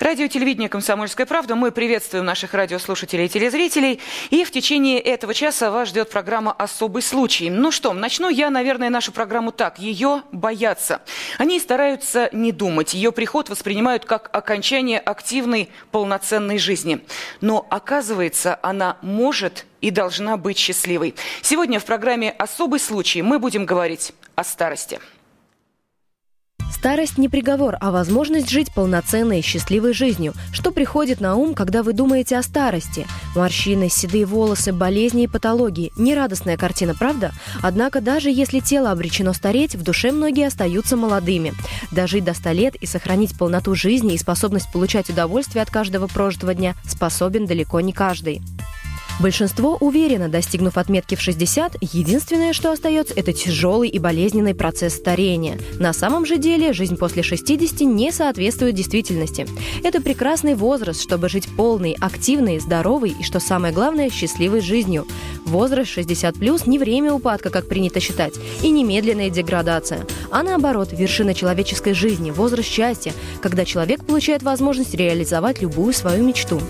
Радио телевидение «Комсомольская правда». Мы приветствуем наших радиослушателей и телезрителей. И в течение этого часа вас ждет программа «Особый случай». Ну что, начну я, наверное, нашу программу так. Ее боятся. Они стараются не думать. Ее приход воспринимают как окончание активной, полноценной жизни. Но, оказывается, она может и должна быть счастливой. Сегодня в программе «Особый случай» мы будем говорить о старости. Старость не приговор, а возможность жить полноценной и счастливой жизнью. Что приходит на ум, когда вы думаете о старости? Морщины, седые волосы, болезни и патологии. Нерадостная картина, правда? Однако даже если тело обречено стареть, в душе многие остаются молодыми. Дожить до 100 лет и сохранить полноту жизни и способность получать удовольствие от каждого прожитого дня способен далеко не каждый. Большинство уверено, достигнув отметки в 60, единственное, что остается, это тяжелый и болезненный процесс старения. На самом же деле жизнь после 60 не соответствует действительности. Это прекрасный возраст, чтобы жить полной, активной, здоровой и, что самое главное, счастливой жизнью. Возраст 60 плюс не время упадка, как принято считать, и немедленная деградация, а наоборот, вершина человеческой жизни, возраст счастья, когда человек получает возможность реализовать любую свою мечту.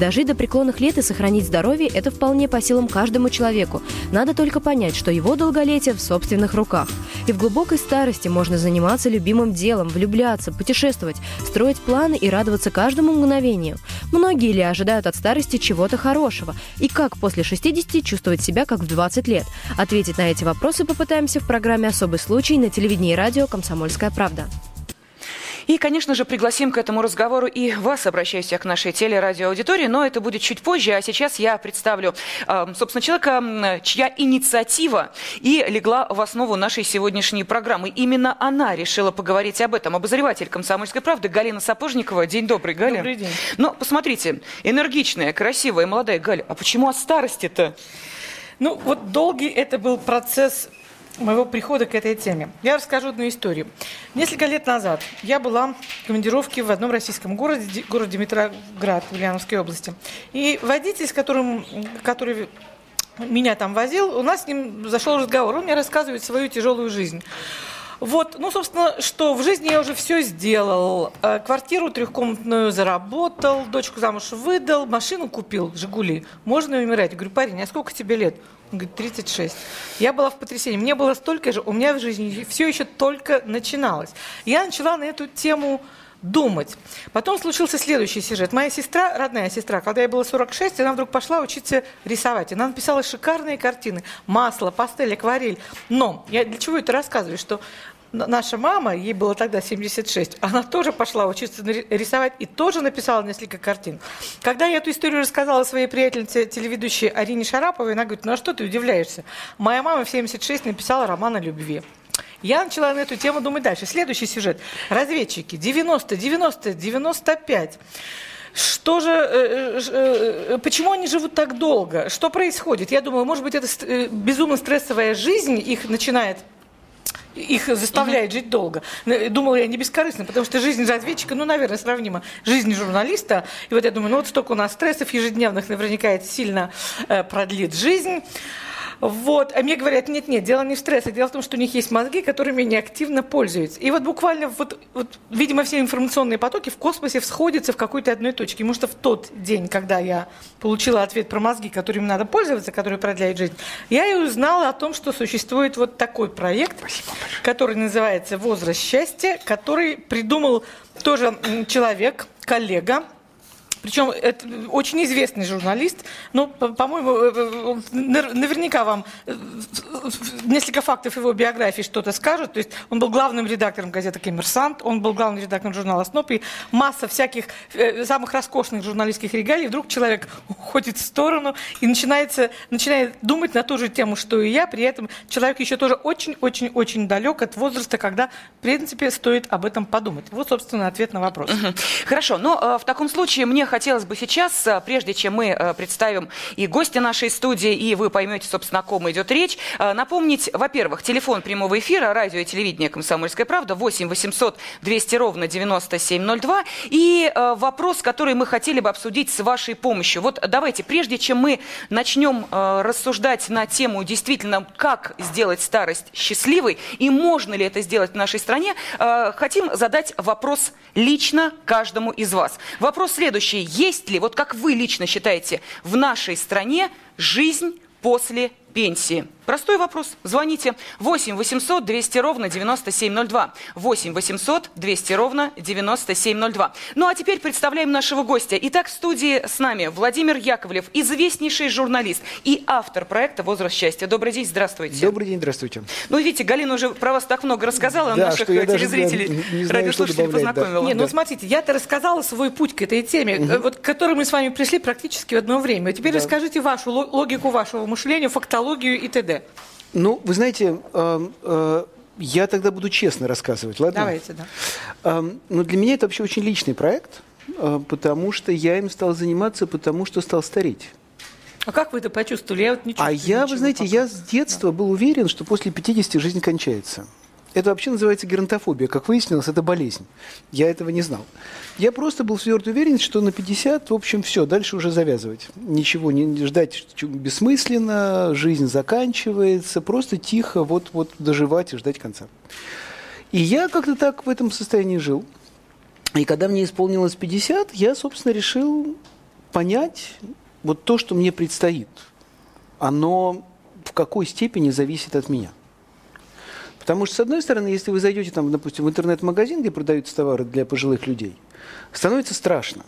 Дожить до преклонных лет и сохранить здоровье здоровье – это вполне по силам каждому человеку. Надо только понять, что его долголетие в собственных руках. И в глубокой старости можно заниматься любимым делом, влюбляться, путешествовать, строить планы и радоваться каждому мгновению. Многие ли ожидают от старости чего-то хорошего? И как после 60 чувствовать себя как в 20 лет? Ответить на эти вопросы попытаемся в программе «Особый случай» на телевидении и радио «Комсомольская правда». И, конечно же, пригласим к этому разговору и вас, обращаюсь я к нашей телерадиоаудитории, но это будет чуть позже, а сейчас я представлю, собственно, человека, чья инициатива и легла в основу нашей сегодняшней программы. Именно она решила поговорить об этом. Обозреватель «Комсомольской правды» Галина Сапожникова. День добрый, Галя. Добрый день. Но посмотрите, энергичная, красивая, молодая Галя. А почему от старости-то? Ну, вот долгий это был процесс моего прихода к этой теме. Я расскажу одну историю. Несколько лет назад я была в командировке в одном российском городе, городе Дмитроград в Ульяновской области. И водитель, с которым, который меня там возил, у нас с ним зашел разговор. Он мне рассказывает свою тяжелую жизнь. Вот, ну, собственно, что в жизни я уже все сделал. Э, квартиру трехкомнатную заработал, дочку замуж выдал, машину купил, «Жигули». Можно умирать? Я говорю, парень, а сколько тебе лет? Он говорит, 36. Я была в потрясении. Мне было столько же, у меня в жизни все еще только начиналось. Я начала на эту тему думать. Потом случился следующий сюжет. Моя сестра, родная сестра, когда ей было 46, она вдруг пошла учиться рисовать. Она написала шикарные картины. Масло, пастель, акварель. Но я для чего это рассказываю? Что наша мама, ей было тогда 76, она тоже пошла учиться рисовать и тоже написала несколько картин. Когда я эту историю рассказала своей приятельнице, телеведущей Арине Шараповой, она говорит, ну а что ты удивляешься? Моя мама в 76 написала роман о любви. Я начала на эту тему думать дальше. Следующий сюжет. Разведчики. 90, 90, 95. Что же, э, э, э, почему они живут так долго? Что происходит? Я думаю, может быть, это безумно стрессовая жизнь их начинает их заставляет жить долго. Думала я не бескорыстно, потому что жизнь разведчика, ну, наверное, сравнима жизни журналиста. И вот я думаю, ну вот столько у нас стрессов ежедневных, наверняка это сильно продлит жизнь. Вот. А мне говорят, нет-нет, дело не в стрессе, дело в том, что у них есть мозги, которыми они активно пользуются. И вот буквально, вот, вот, видимо, все информационные потоки в космосе всходятся в какой-то одной точке. Потому что в тот день, когда я получила ответ про мозги, которыми надо пользоваться, которые продляют жизнь, я и узнала о том, что существует вот такой проект, который называется «Возраст счастья», который придумал тоже человек, коллега, причем это очень известный журналист. Ну, по-моему, э, э, наверняка вам э, несколько фактов его биографии что-то скажут. То есть он был главным редактором газеты «Коммерсант», он был главным редактором журнала «Сноп», и масса всяких самых роскошных журналистских регалий. Вдруг человек уходит в сторону и начинается, начинает думать на ту же тему, что и я. При этом человек еще тоже очень-очень-очень далек от возраста, когда, в принципе, стоит об этом подумать. Вот, собственно, ответ на вопрос. Хорошо, но в таком случае мне хотелось бы сейчас, э, прежде чем мы э, представим и гостя нашей студии, и вы поймете, собственно, о ком идет речь, напомнить, во-первых, телефон прямого эфира, радио и телевидение «Комсомольская правда» 8 800 200 ровно 9702. И вопрос, который мы хотели бы обсудить с вашей помощью. Вот давайте, прежде чем мы начнем рассуждать на тему действительно, как сделать старость счастливой и можно ли это сделать в нашей стране, хотим задать вопрос лично каждому из вас. Вопрос следующий. Есть ли, вот как вы лично считаете, в нашей стране жизнь после пенсии? Простой вопрос. Звоните 8 800 200 ровно 9702. 8 800 200 ровно 9702. Ну а теперь представляем нашего гостя. Итак, в студии с нами Владимир Яковлев, известнейший журналист и автор проекта «Возраст счастья». Добрый день, здравствуйте. Добрый день, здравствуйте. Ну, видите, Галина уже про вас так много рассказала, да, наших телезрителей, не, не знаю, радиослушателей познакомила. Да. Не, ну смотрите, я-то рассказала свой путь к этой теме, угу. вот, к которой мы с вами пришли практически в одно время. Теперь да. расскажите вашу логику вашего мышления, фактологию и т.д. Ну, вы знаете, э, э, я тогда буду честно рассказывать, ладно? Давайте, да. Э, ну, для меня это вообще очень личный проект, э, потому что я им стал заниматься, потому что стал стареть. А как вы это почувствовали? Я вот не а я, вы знаете, пока. я с детства да. был уверен, что после 50 жизнь кончается. Это вообще называется геронтофобия. Как выяснилось, это болезнь. Я этого не знал. Я просто был твердо уверен, что на 50, в общем, все, дальше уже завязывать. Ничего не ждать бессмысленно, жизнь заканчивается, просто тихо вот, вот доживать и ждать конца. И я как-то так в этом состоянии жил. И когда мне исполнилось 50, я, собственно, решил понять вот то, что мне предстоит. Оно в какой степени зависит от меня – Потому что, с одной стороны, если вы зайдете, там, допустим, в интернет-магазин, где продаются товары для пожилых людей, становится страшно.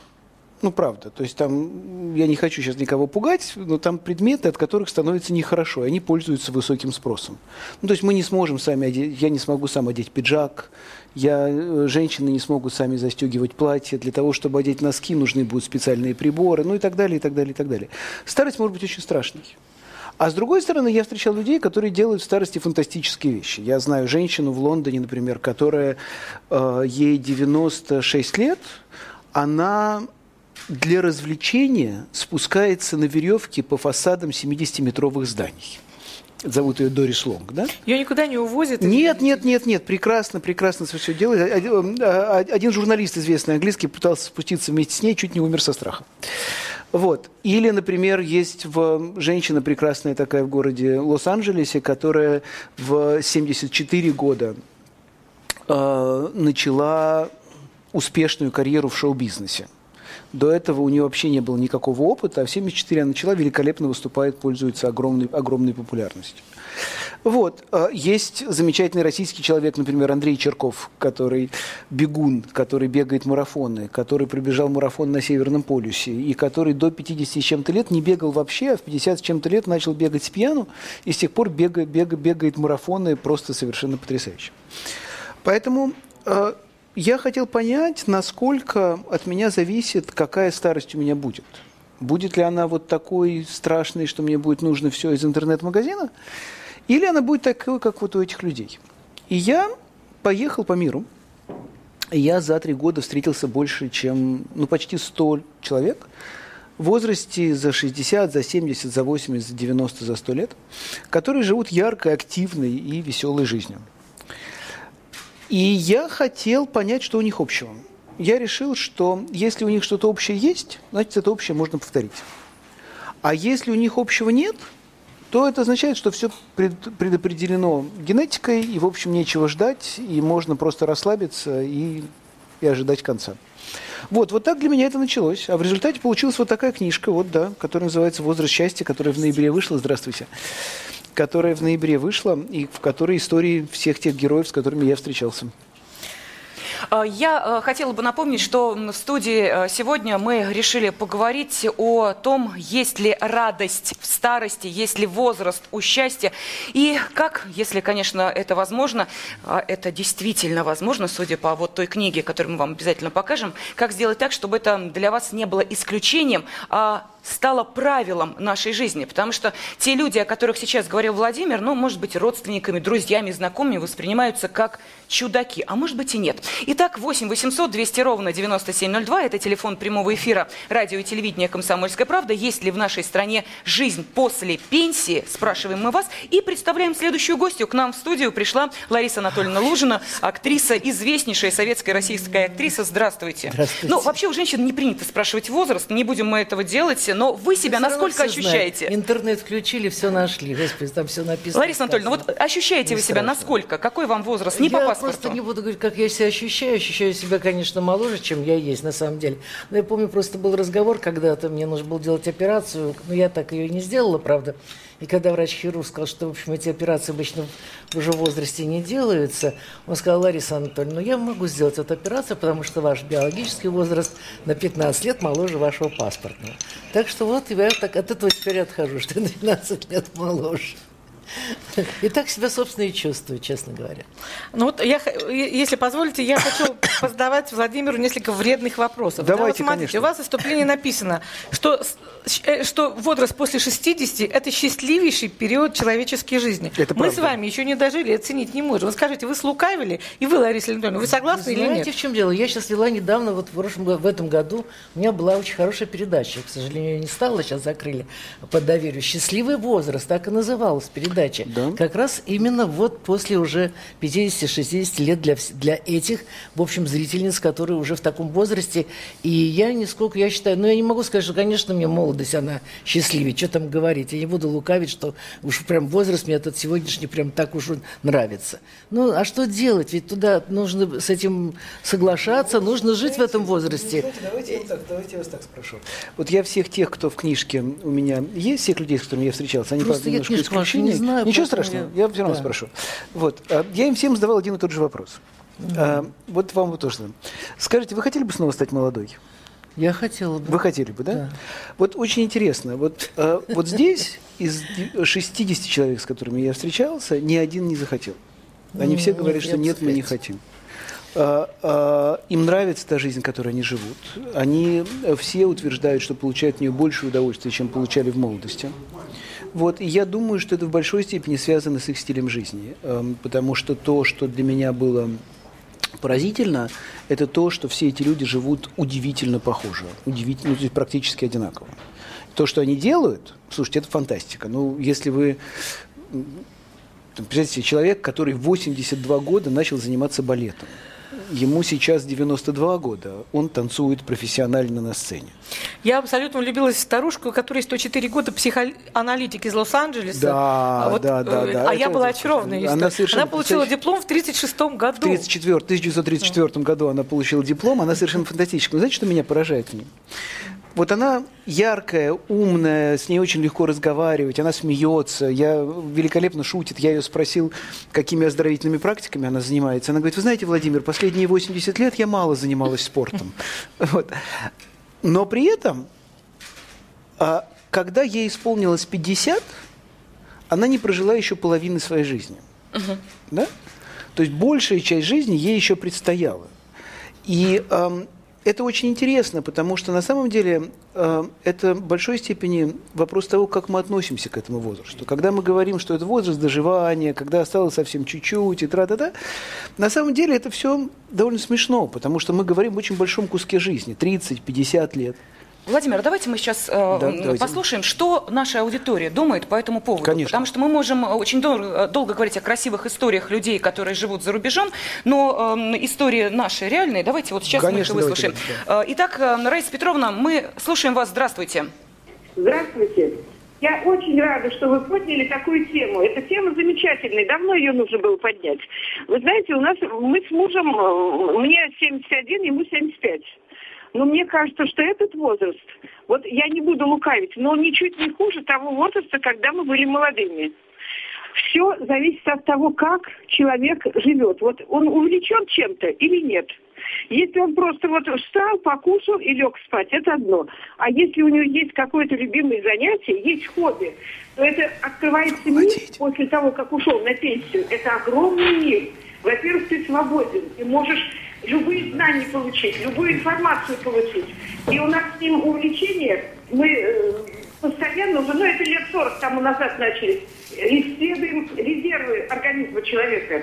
Ну, правда. То есть там, я не хочу сейчас никого пугать, но там предметы, от которых становится нехорошо, и они пользуются высоким спросом. Ну, то есть мы не сможем сами одеть, я не смогу сам одеть пиджак, я, э, женщины не смогут сами застегивать платье, для того, чтобы одеть носки, нужны будут специальные приборы, ну и так далее, и так далее, и так далее. Старость может быть очень страшной. А с другой стороны, я встречал людей, которые делают в старости фантастические вещи. Я знаю женщину в Лондоне, например, которая э, ей 96 лет, она для развлечения спускается на веревке по фасадам 70-метровых зданий зовут ее Дорис Лонг, да? Ее никуда не увозят? Нет, нет, нет, нет, прекрасно, прекрасно все делает. Один журналист известный английский пытался спуститься вместе с ней, чуть не умер со страха. Вот. Или, например, есть в, женщина прекрасная такая в городе Лос-Анджелесе, которая в 74 года э, начала успешную карьеру в шоу-бизнесе. До этого у нее вообще не было никакого опыта, а в 74 она начала, великолепно выступает, пользуется огромной, огромной популярностью. Вот. А, есть замечательный российский человек, например, Андрей Черков, который бегун, который бегает марафоны, который пробежал марафон на Северном полюсе, и который до 50 с чем-то лет не бегал вообще, а в 50 с чем-то лет начал бегать с пьяну, и с тех пор бегает, бегает, бегает марафоны просто совершенно потрясающе. Поэтому э, я хотел понять, насколько от меня зависит, какая старость у меня будет. Будет ли она вот такой страшной, что мне будет нужно все из интернет-магазина, или она будет такой, как вот у этих людей. И я поехал по миру. Я за три года встретился больше, чем, ну, почти 100 человек в возрасте за 60, за 70, за 80, за 90, за 100 лет, которые живут яркой, активной и веселой жизнью. И я хотел понять, что у них общего. Я решил, что если у них что-то общее есть, значит, это общее можно повторить. А если у них общего нет – то это означает, что все предопределено генетикой, и, в общем, нечего ждать, и можно просто расслабиться и, и ожидать конца. Вот, вот так для меня это началось. А в результате получилась вот такая книжка, вот, да, которая называется «Возраст счастья», которая в ноябре вышла. Здравствуйте. Которая в ноябре вышла, и в которой истории всех тех героев, с которыми я встречался. Э, я э, хотела бы напомнить, что в студии э, сегодня мы решили поговорить о том, есть ли радость в старости, есть ли возраст у счастья, и как, если, конечно, это возможно, это действительно возможно, судя по вот той книге, которую мы вам обязательно покажем, как сделать так, чтобы это для вас не было исключением, а стало правилом нашей жизни. Потому что те люди, о которых сейчас говорил Владимир, ну, может быть, родственниками, друзьями, знакомыми воспринимаются как чудаки, а может быть и нет. Итак, 8 800 200 ровно 9702, это телефон прямого эфира радио и телевидения «Комсомольская правда». Есть ли в нашей стране жизнь после пенсии, спрашиваем мы вас. И представляем следующую гостью. К нам в студию пришла Лариса Анатольевна Лужина, актриса, известнейшая советская российская актриса. Здравствуйте. Здравствуйте. Ну, вообще у женщин не принято спрашивать возраст, не будем мы этого делать, но вы себя насколько ощущаете? знают. Интернет включили, все нашли. Господи, там все написано. Лариса Анатольевна, вот ощущаете Не вы себя страшно. насколько? Какой вам возраст? Не я по паспорту. просто не буду говорить, как я себя ощущаю. Ощущаю себя, конечно, моложе, чем я есть на самом деле. Но я помню, просто был разговор когда-то, мне нужно было делать операцию, но я так ее не сделала, правда. И когда врач-хирург сказал, что, в общем, эти операции обычно уже в возрасте не делаются, он сказал, Лариса Анатольевна, ну я могу сделать эту операцию, потому что ваш биологический возраст на 15 лет моложе вашего паспортного. Так что вот я так от этого теперь отхожу, что я на 15 лет моложе. И так себя, собственно, и чувствую, честно говоря. Ну вот, я, если позволите, я хочу задавать Владимиру несколько вредных вопросов. Давайте, вот смотрите, конечно. у вас в вступлении написано, что, что возраст после 60 – это счастливейший период человеческой жизни. Это Мы правда. с вами еще не дожили, оценить не можем. Вы скажите, вы слукавили, и вы, Лариса Леонидовна, вы согласны или Знаете, нет? в чем дело? Я сейчас вела недавно, вот в, прошлом, в этом году, у меня была очень хорошая передача. К сожалению, ее не стало, сейчас закрыли по доверию. «Счастливый возраст», так и называлась передача. Да. Как раз именно вот после уже 50-60 лет для, для этих, в общем, зрительниц, которые уже в таком возрасте. И я нисколько, я считаю, ну, я не могу сказать, что, конечно, мне молодость, она счастливее, что там говорить. Я не буду лукавить, что уж прям возраст мне этот сегодняшний прям так уж нравится. Ну, а что делать? Ведь туда нужно с этим соглашаться, нужно жить в этом возрасте. Знаете, давайте, я вот так, давайте я вас так спрошу. Вот я всех тех, кто в книжке у меня есть, всех людей, с которыми я встречался, они, Просто я немножко книжку вашу исключения. не знаю, Ничего страшного, я- я все равно да. спрошу. Вот, а, я им всем задавал один и тот же вопрос. А, Вот вам вот тоже. Скажите, вы хотели бы снова стать молодой? Я хотела бы. Вы хотели бы, да? Да. Вот очень интересно. Вот, э, вот здесь из 60 человек, с которыми я встречался, ни один не захотел. Они все Нет, говорят, что нет, мы не хотим. А, а, Им нравится та жизнь, которой они живут. Они э, все утверждают, что получают в нее больше удовольствия, чем получали в молодости. Вот, и я думаю, что это в большой степени связано с их стилем жизни. Эм, Потому что то, что для меня было поразительно, это то, что все эти люди живут удивительно похоже, удивительно, ну, то есть практически одинаково. То, что они делают, слушайте, это фантастика. Ну, если вы представьте себе, человек, который в 82 года начал заниматься балетом. Ему сейчас 92 года, он танцует профессионально на сцене. Я абсолютно влюбилась в старушку, у которой 104 года психоаналитик из Лос-Анджелеса. Да, А вот, да, да, э, да. А я Это- была очарована она совершенно Она получила диплом в 1936 году. В 34, 1934 году она получила диплом, она совершенно фантастическая. Но знаете, что меня поражает в ней? Вот она яркая, умная, с ней очень легко разговаривать, она смеется, я, великолепно шутит. Я ее спросил, какими оздоровительными практиками она занимается. Она говорит, вы знаете, Владимир, последние 80 лет я мало занималась спортом. Вот. Но при этом, а, когда ей исполнилось 50, она не прожила еще половины своей жизни. Да? То есть большая часть жизни ей еще предстояла. И эм, это очень интересно, потому что на самом деле э, это в большой степени вопрос того, как мы относимся к этому возрасту. Когда мы говорим, что это возраст доживания, когда осталось совсем чуть-чуть и тра-та-та, на самом деле это все довольно смешно, потому что мы говорим о очень большом куске жизни, 30-50 лет. Владимир, давайте мы сейчас э, Да, давайте. послушаем, что наша аудитория думает по этому поводу. Конечно. Потому что мы можем э, очень дол- э, долго говорить о красивых историях людей, которые живут за рубежом, но эм, истории наши реальные. Давайте вот сейчас Конечно, мы их давайте, выслушаем. Э, Итак, э, Раиса Петровна, мы слушаем вас. Здравствуйте. Здравствуйте. Я очень рада, что вы подняли такую тему. Эта тема замечательная. Давно ее нужно было поднять. Вы знаете, у нас мы с мужем, э, мне 71, ему 75. Но мне кажется, что этот возраст, вот я не буду лукавить, но он ничуть не хуже того возраста, когда мы были молодыми. Все зависит от того, как человек живет. Вот он увлечен чем-то или нет. Если он просто вот встал, покушал и лег спать, это одно. А если у него есть какое-то любимое занятие, есть хобби, то это открывается мир после того, как ушел на пенсию. Это огромный мир. Во-первых, ты свободен, ты можешь любые знания получить, любую информацию получить. И у нас с ним увлечение, мы э, постоянно уже, ну это лет 40 тому назад начали, исследуем резервы организма человека.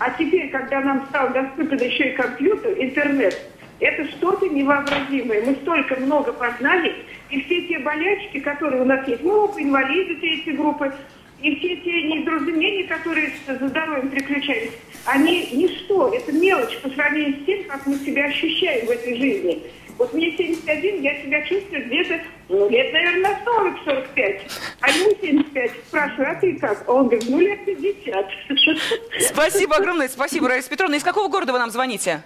А теперь, когда нам стал доступен еще и компьютер, интернет, это что-то невообразимое. Мы столько много познали, и все те болячки, которые у нас есть, оба инвалиды, эти группы, и все те недоразумения, которые за здоровьем приключались, они ничто, это мелочь по сравнению с тем, как мы себя ощущаем в этой жизни. Вот мне 71, я себя чувствую где-то, ну, лет, наверное, 40-45. А ему 75. Спрашиваю, а ты как? Он говорит, ну, лет 50. Спасибо огромное, спасибо, Раиса Петровна. Из какого города вы нам звоните?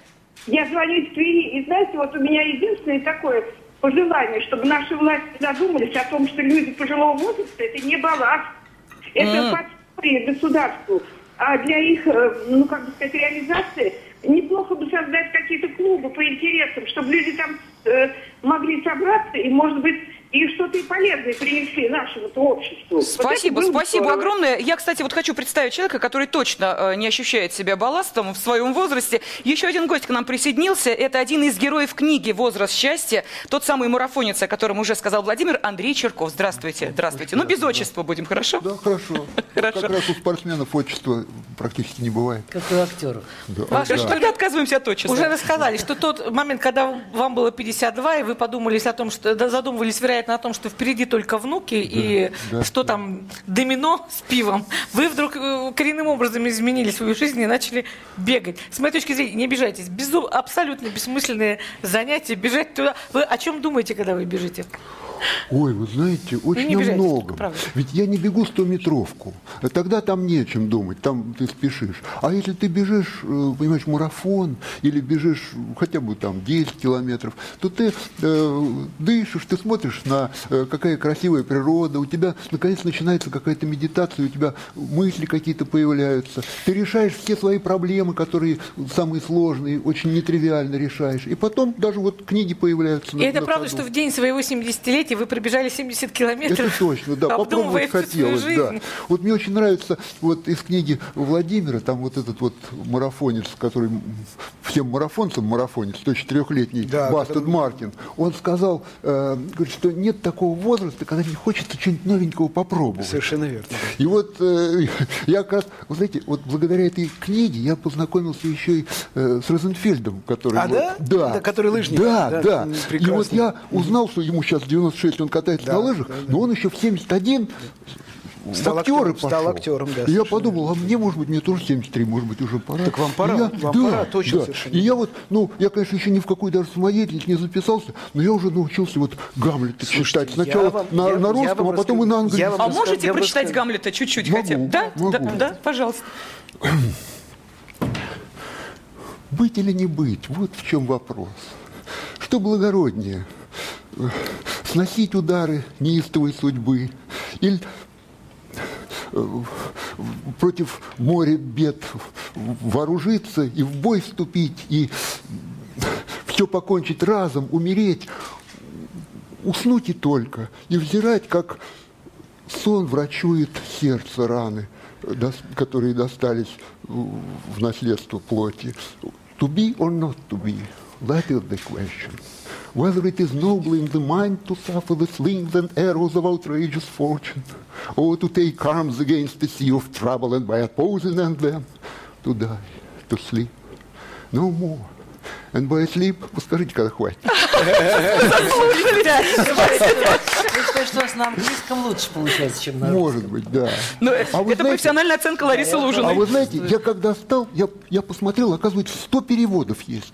Я звоню из Твери, и знаете, вот у меня единственное такое пожелание, чтобы наши власти задумались о том, что люди пожилого возраста – это не балласт, это М. подспорье государству. А для их, э, ну, как бы сказать, реализации неплохо бы создать какие-то клубы по интересам, чтобы люди там э, могли собраться и, может быть, и что-то и полезное принесли нашему обществу. Вот Спасибо, бы спасибо здорово. огромное. Я, кстати, вот хочу представить человека, который точно э, не ощущает себя балластом в своем возрасте. Еще один гость к нам присоединился. Это один из героев книги «Возраст счастья», тот самый марафонец, о котором уже сказал Владимир, Андрей Черков. Здравствуйте, здравствуйте. Ну, без отчества будем, хорошо? Да, хорошо. Хорошо. Как раз у спортсменов отчества практически не бывает. Как у актеров. Да. Маша, Да. что Тогда отказываемся от отчества. Уже рассказали, что тот момент, когда вам было 52, и вы подумались о том, что задумывались, вероятно, о том, что впереди только внуки и да, что да. там домино с пивом, вы вдруг э, коренным образом изменили свою жизнь и начали бегать. С моей точки зрения, не обижайтесь, безу- абсолютно бессмысленные занятия, бежать туда. Вы о чем думаете, когда вы бежите? Ой, вы знаете, очень не о обижайтесь, многом. правда. Ведь я не бегу 100-метровку. Тогда там не о чем думать, там ты спешишь. А если ты бежишь, э, понимаешь, марафон, или бежишь хотя бы там 10 километров, то ты э, дышишь, ты смотришь на э, какая красивая природа, у тебя наконец начинается какая-то медитация, у тебя мысли какие-то появляются. Ты решаешь все свои проблемы, которые самые сложные, очень нетривиально решаешь. И потом даже вот книги появляются. И на- это на правда, ходу. что в день своего 70-летия вы пробежали 70 километров? Это точно, да, попробовать хотелось, да. Вот мне очень нравится вот из книги Владимира, там вот этот вот марафонец, который всем марафонцам марафонец, 104-летний Да, Бастед который- Мартин, он сказал, э, говорит, что нет такого возраста, когда не хочется что-нибудь новенького попробовать. Совершенно верно. И вот э, я как раз, вы знаете, вот благодаря этой книге я познакомился еще и э, с Розенфельдом, который... А, вот- да? Да. Да, который лыжник. Да, Да, да. И вот я узнал, что ему сейчас 96, он катается Да, на лыжах, да, да. но он еще в 71 Стал актером, стал пошел. актером, да, И я подумал, а мне, может быть, мне тоже 73, может быть, уже пора. Так вам пора, И я- вам да, пора, точно да. совершенно. И я вот, ну, я, конечно, еще ни в какой даже самодеятельность не записался, но я уже научился вот Гамлета Слушайте, читать. я Сначала вам- на, я- на я русском, вам а потом и на расскажу. Я английском. А расскажу, можете я прочитать сказал. Гамлета чуть-чуть Могу, хотя бы? Да? могу. да? Да, пожалуйста. Быть или не быть, вот в чем вопрос. Что благороднее? Сносить удары неистовой судьбы или э, против моря бед вооружиться и в бой вступить, и все покончить разом, умереть, уснуть и только, и взирать, как сон врачует сердце раны, которые достались в наследство плоти. To be or not to be, that is the question. Whether it is noble in the mind to suffer the slings and arrows of outrageous fortune, or to take arms against the sea of trouble and by opposing them, to die, to sleep, no more. And by sleep, вы скажите, когда хватит. Я считаю, что у нас на английском лучше получается, чем на. Может быть, да. Ну, А это профессиональная оценка Ларисы А Лужиной. вы знаете, я когда стал, я, я посмотрел, оказывается, 100 переводов есть.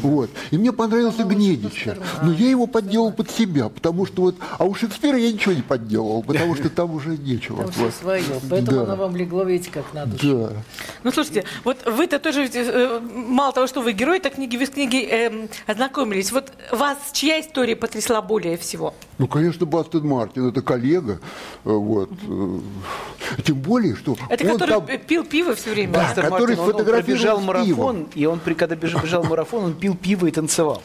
Вот. И мне понравился Гнедича. Но я его подделал под себя, потому что вот... А у Шекспира я ничего не подделал, потому что там уже нечего. Там все свое. Поэтому Да. оно вам легло, видите, как на душу. Да. Ну, слушайте, вот вы-то тоже, э, мало того, что вы герой этой книги, вы с книгой эм, ознакомились. Вот вас чья история потрясла более всего? Ну, конечно, Бастед Мартин, это коллега. э, Вот. э, Тем более, что Это который там- пил пиво все время? Да. Мастер который Мартин, он- он пробежал с марафон, и он, когда беж- бежал марафон, он пил пиво и танцевал.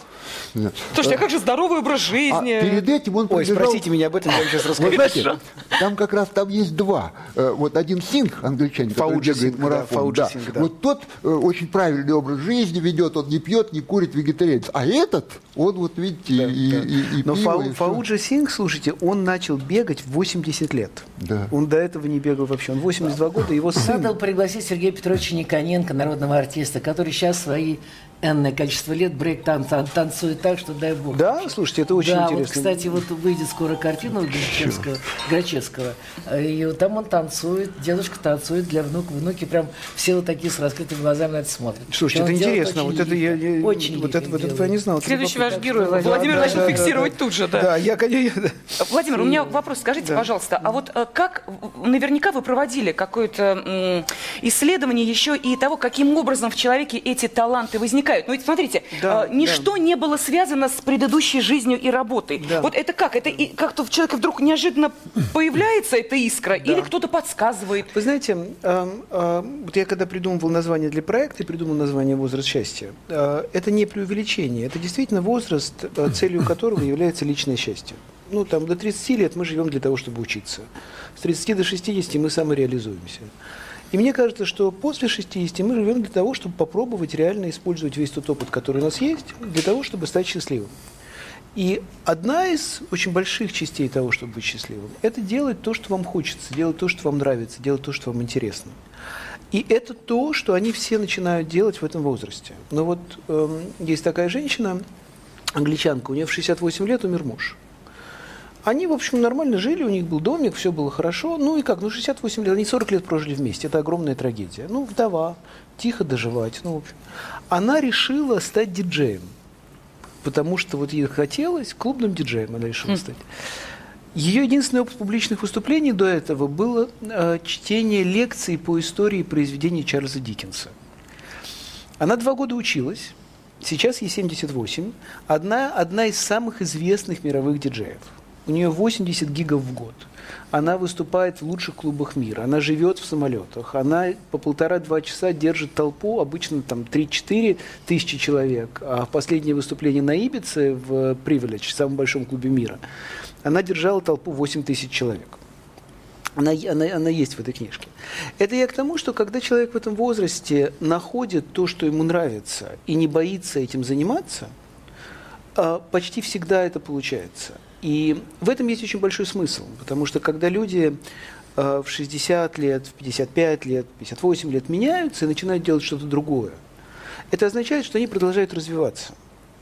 Слушайте, а как же здоровый образ жизни? А перед этим он Ой, спросите меня об этом, я вам сейчас Вы расскажу. знаете, там как раз там есть два. Э, Вот один Синг, англичанин, который Фауджи бегает да, марафон. Фауджи да. Сингх, да. Вот тот э, очень правильный образ жизни ведет, он не пьет, не курит, вегетарианец. А этот, он вот, видите, Да, и, да. и- и Но пиво, Фау- и. Фауджи Синг, слушайте, он начал бегать в 80 лет. Да. Он до этого не бегал вообще. Он 82 года, его Надо сын... пригласить Сергея Петровича Никоненко, народного артиста, который сейчас свои энное количество лет брейк тан тан- танцует так, что дай бог. Да, слушайте, это очень да, интересно. вот, кстати, вот выйдет скоро картина Грачевского, Грачевского, и вот там он танцует, дедушка танцует для внука, внуки прям все вот такие с раскрытыми глазами на это смотрят. Слушайте, И это интересно. Вот это я, я- очень вот это, вот этого я не знал. Это Следующий ваш герой, Да, Владимир да, начал да, фиксировать да. тут же, да. Да, я, конечно, Владимир, у меня вопрос. Скажите, пожалуйста, а вот э, как, наверняка вы проводили какое-то исследование еще и того, каким образом в человеке эти таланты возникают? Ну ведь смотрите, Да, э, ничто не было связано с предыдущей жизнью и работой. Да. Вот это как? Это как-то в человеке вдруг неожиданно появляется эта искра? Или кто-то подсказывает? Вы знаете, эм, э, вот я когда придумывал название для проекта придумал название «Возраст счастья», э, это не преувеличение, это действительно возраст, э, целью которого является личное счастье. Ну, там, до 30 лет мы живем для того, чтобы учиться. С 30 до 60 мы самореализуемся. И мне кажется, что после 60 мы живем для того, чтобы попробовать реально использовать весь тот опыт, который у нас есть, для того, чтобы стать счастливым. И одна из очень больших частей того, чтобы быть счастливым, это делать то, что вам хочется, делать то, что вам нравится, делать то, что вам интересно. И это то, что они все начинают делать в этом возрасте. Но вот эм, есть такая женщина, англичанка, у нее в 68 лет умер муж. Они, в общем, нормально жили, у них был домик, все было хорошо. Ну и как, ну 68 лет, они 40 лет прожили вместе, это огромная трагедия. Ну, вдова, тихо доживать, ну, в общем. Она решила стать диджеем, потому что вот ей хотелось, клубным диджеем она решила стать. Ее единственный опыт публичных выступлений до этого было э, чтение лекций по истории произведений Чарльза Диккенса. Она два года училась, сейчас ей 78, одна, одна из самых известных мировых диджеев. У нее 80 гигов в год. Она выступает в лучших клубах мира, она живет в самолетах, она по полтора-два часа держит толпу, обычно там 3-4 тысячи человек, а в последнее выступление на Ибице в Privilege, самом большом клубе мира, она держала толпу 8 тысяч человек. Она, она, она есть в этой книжке. Это я к тому, что когда человек в этом возрасте находит то, что ему нравится, и не боится этим заниматься, а, почти всегда это получается. И в этом есть очень большой смысл, потому что когда люди а, в 60 лет, в 55 лет, 58 лет меняются и начинают делать что-то другое, это означает, что они продолжают развиваться.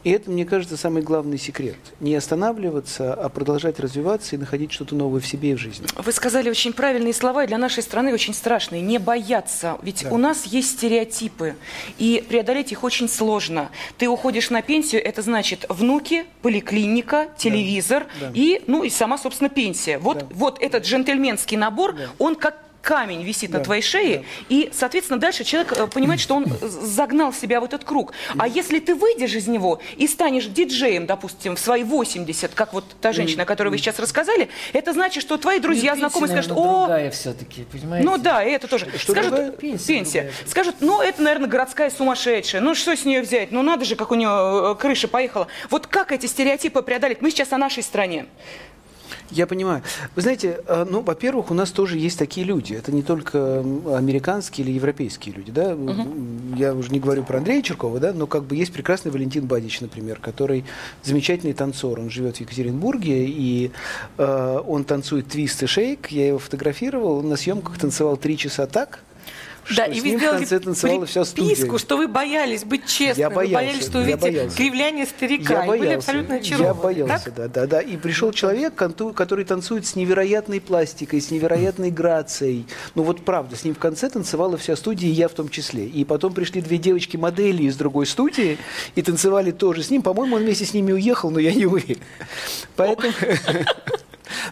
И это, мне кажется, самый главный секрет. Не останавливаться, а продолжать развиваться и находить что-то новое в себе и в жизни. Вы сказали очень правильные слова, и для нашей страны очень страшные. Не бояться. Ведь Да. у нас есть стереотипы, и преодолеть их очень сложно. Ты уходишь на пенсию, это значит внуки, поликлиника, телевизор Да. и, ну, и сама, собственно, пенсия. Вот, Да. вот этот джентльменский набор, он как камень висит на Да. твоей шее, Да. и, соответственно, дальше человек э, понимает, что он загнал себя в этот круг. А если ты выйдешь из него и станешь диджеем, допустим, в свои 80, как вот та женщина, о которой вы сейчас рассказали, это значит, что твои друзья, Ну, знакомые пенсия, скажут, наверное, о, другая все-таки, понимаете? ну да, и это тоже. Что Скажут, другая? Пенсия пенсия. другая. Скажут, ну это, наверное, городская сумасшедшая. Ну что с нее взять? Ну надо же, как у нее э, крыша поехала. Вот как эти стереотипы преодолеть? Мы сейчас о нашей стране. Я понимаю. Вы знаете, э, ну, во-первых, у нас тоже есть такие люди. Это не только американские или европейские люди, да. Я уже не говорю про Андрея Черкова, да, но как бы есть прекрасный Валентин Бадич, например, который замечательный танцор. Он живет в Екатеринбурге, и э, он танцует твист и шейк. Я его фотографировал, на съемках танцевал три часа так, Да, и вы ним в сделали конце танцевала вся студия. что вы боялись быть честным, Я вы боялся, боялись, что я увидите боялся. кривляние старика, Я и были абсолютно я очарованы. боялся, Так? да, да, да. И пришел человек, который танцует с невероятной пластикой, с невероятной грацией. Ну вот правда, с ним в конце танцевала вся студия, и я в том числе. И потом пришли две девочки-модели из другой студии и танцевали тоже с ним. По-моему, он вместе с ними уехал, но я не уверен. Поэтому...